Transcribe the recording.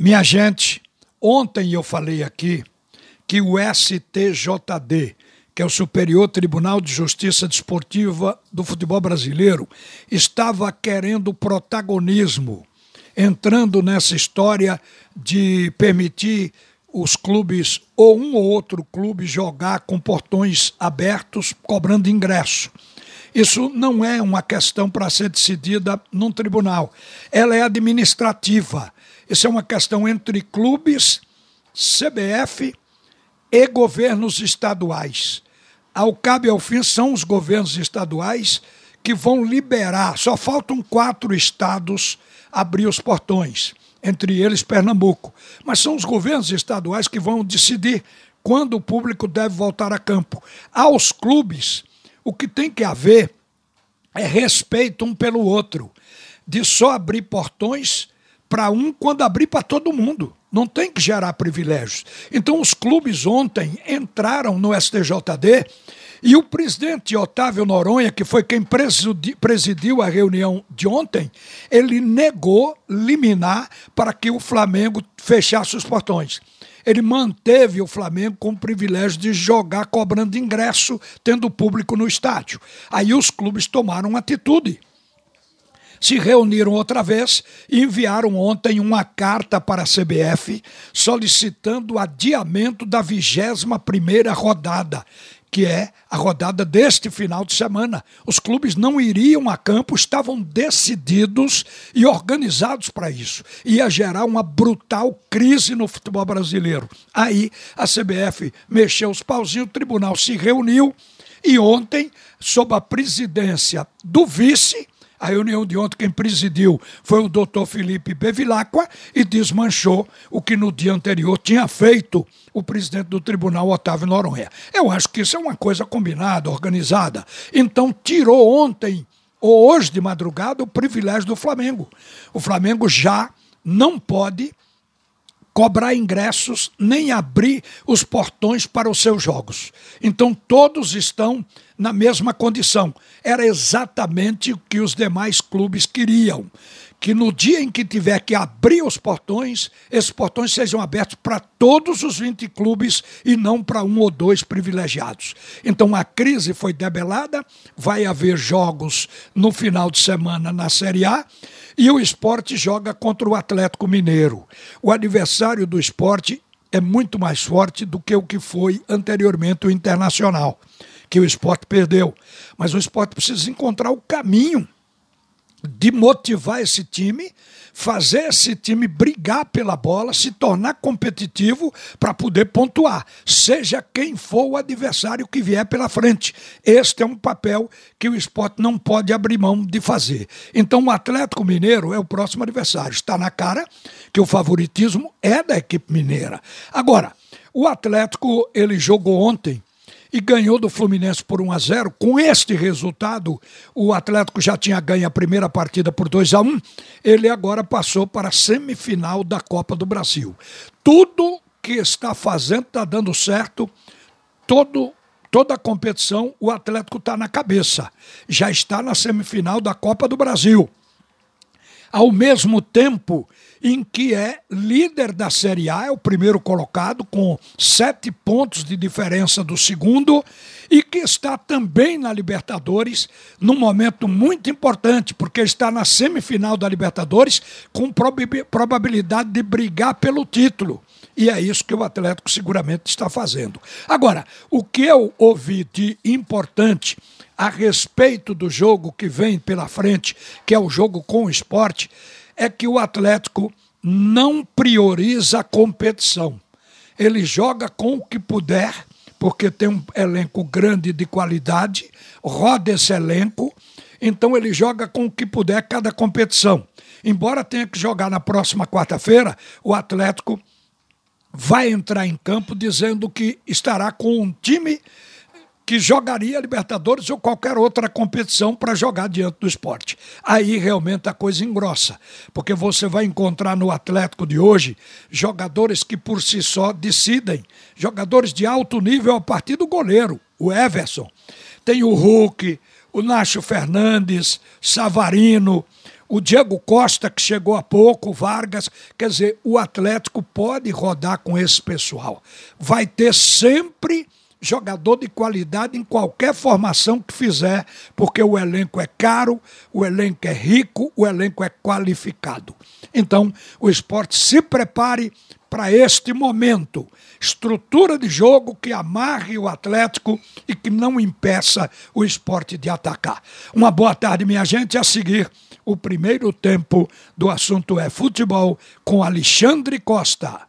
Minha gente, ontem eu falei aqui que o STJD, que é o Superior Tribunal de Justiça Desportiva do Futebol Brasileiro, estava querendo protagonismo, entrando nessa história de permitir os clubes, ou um ou outro clube, jogar com portões abertos, cobrando ingresso. Isso não é uma questão para ser decidida num tribunal, ela é administrativa. Isso é uma questão entre clubes, CBF e governos estaduais. Ao cabo e ao fim, são os governos estaduais que vão liberar. Só faltam quatro estados abrir os portões, entre eles Pernambuco. Mas são os governos estaduais que vão decidir quando o público deve voltar a campo. Aos clubes, o que tem que haver é respeito um pelo outro, de só abrir portões para um quando abrir para todo mundo. Não tem que gerar privilégios. Então, os clubes ontem entraram no STJD e o presidente Otávio Noronha, que foi quem presidiu a reunião de ontem, ele negou liminar para que o Flamengo fechasse os portões. Ele manteve o Flamengo com o privilégio de jogar cobrando ingresso, tendo público no estádio. Aí os clubes tomaram atitude se reuniram outra vez e enviaram ontem uma carta para a CBF solicitando o adiamento da 21 primeira rodada, que é a rodada deste final de semana. Os clubes não iriam a campo, estavam decididos e organizados para isso. Ia gerar uma brutal crise no futebol brasileiro. Aí a CBF mexeu os pauzinhos, o tribunal se reuniu e ontem, sob a presidência do vice, a reunião de ontem, quem presidiu foi o doutor Felipe Bevilacqua e desmanchou o que no dia anterior tinha feito o presidente do tribunal, Otávio Noronha. Eu acho que isso é uma coisa combinada, organizada. Então, tirou ontem, ou hoje de madrugada, o privilégio do Flamengo. O Flamengo já não pode cobrar ingressos nem abrir os portões para os seus jogos. Então todos estão na mesma condição. Era exatamente o que os demais clubes queriam. Que no dia em que tiver que abrir os portões, esses portões sejam abertos para todos os 20 clubes e não para um ou dois privilegiados. Então a crise foi debelada, vai haver jogos no final de semana na Série A e o esporte joga contra o Atlético Mineiro. O adversário do esporte é muito mais forte do que o que foi anteriormente o Internacional, que o esporte perdeu. Mas o esporte precisa encontrar o caminho de motivar esse time, fazer esse time brigar pela bola, se tornar competitivo para poder pontuar, seja quem for o adversário que vier pela frente. Este é um papel que o esporte não pode abrir mão de fazer. Então, o Atlético Mineiro é o próximo adversário. Está na cara que o favoritismo é da equipe mineira. Agora, o Atlético ele jogou ontem e ganhou do Fluminense por 1 a 0. Com este resultado, o Atlético já tinha ganho a primeira partida por 2 a 1. Ele agora passou para a semifinal da Copa do Brasil. Tudo que está fazendo está dando certo. Todo toda a competição, o Atlético está na cabeça. Já está na semifinal da Copa do Brasil. Ao mesmo tempo em que é líder da Série A, é o primeiro colocado, com sete pontos de diferença do segundo, e que está também na Libertadores, num momento muito importante, porque está na semifinal da Libertadores, com probabilidade de brigar pelo título. E é isso que o Atlético seguramente está fazendo. Agora, o que eu ouvi de importante a respeito do jogo que vem pela frente, que é o jogo com o esporte, é que o Atlético não prioriza a competição. Ele joga com o que puder, porque tem um elenco grande de qualidade, roda esse elenco, então ele joga com o que puder cada competição. Embora tenha que jogar na próxima quarta-feira, o Atlético vai entrar em campo dizendo que estará com um time que jogaria Libertadores ou qualquer outra competição para jogar diante do esporte. Aí realmente a coisa engrossa, porque você vai encontrar no Atlético de hoje jogadores que por si só decidem, jogadores de alto nível a partir do goleiro, o Everson. Tem o Hulk, o Nacho Fernandes, Savarino, o Diego Costa, que chegou há pouco, Vargas. Quer dizer, o Atlético pode rodar com esse pessoal. Vai ter sempre jogador de qualidade em qualquer formação que fizer, porque o elenco é caro, o elenco é rico, o elenco é qualificado. Então, o esporte se prepare para este momento. Estrutura de jogo que amarre o Atlético e que não impeça o esporte de atacar. Uma boa tarde, minha gente. A seguir, o primeiro tempo do assunto é futebol com Alexandre Costa.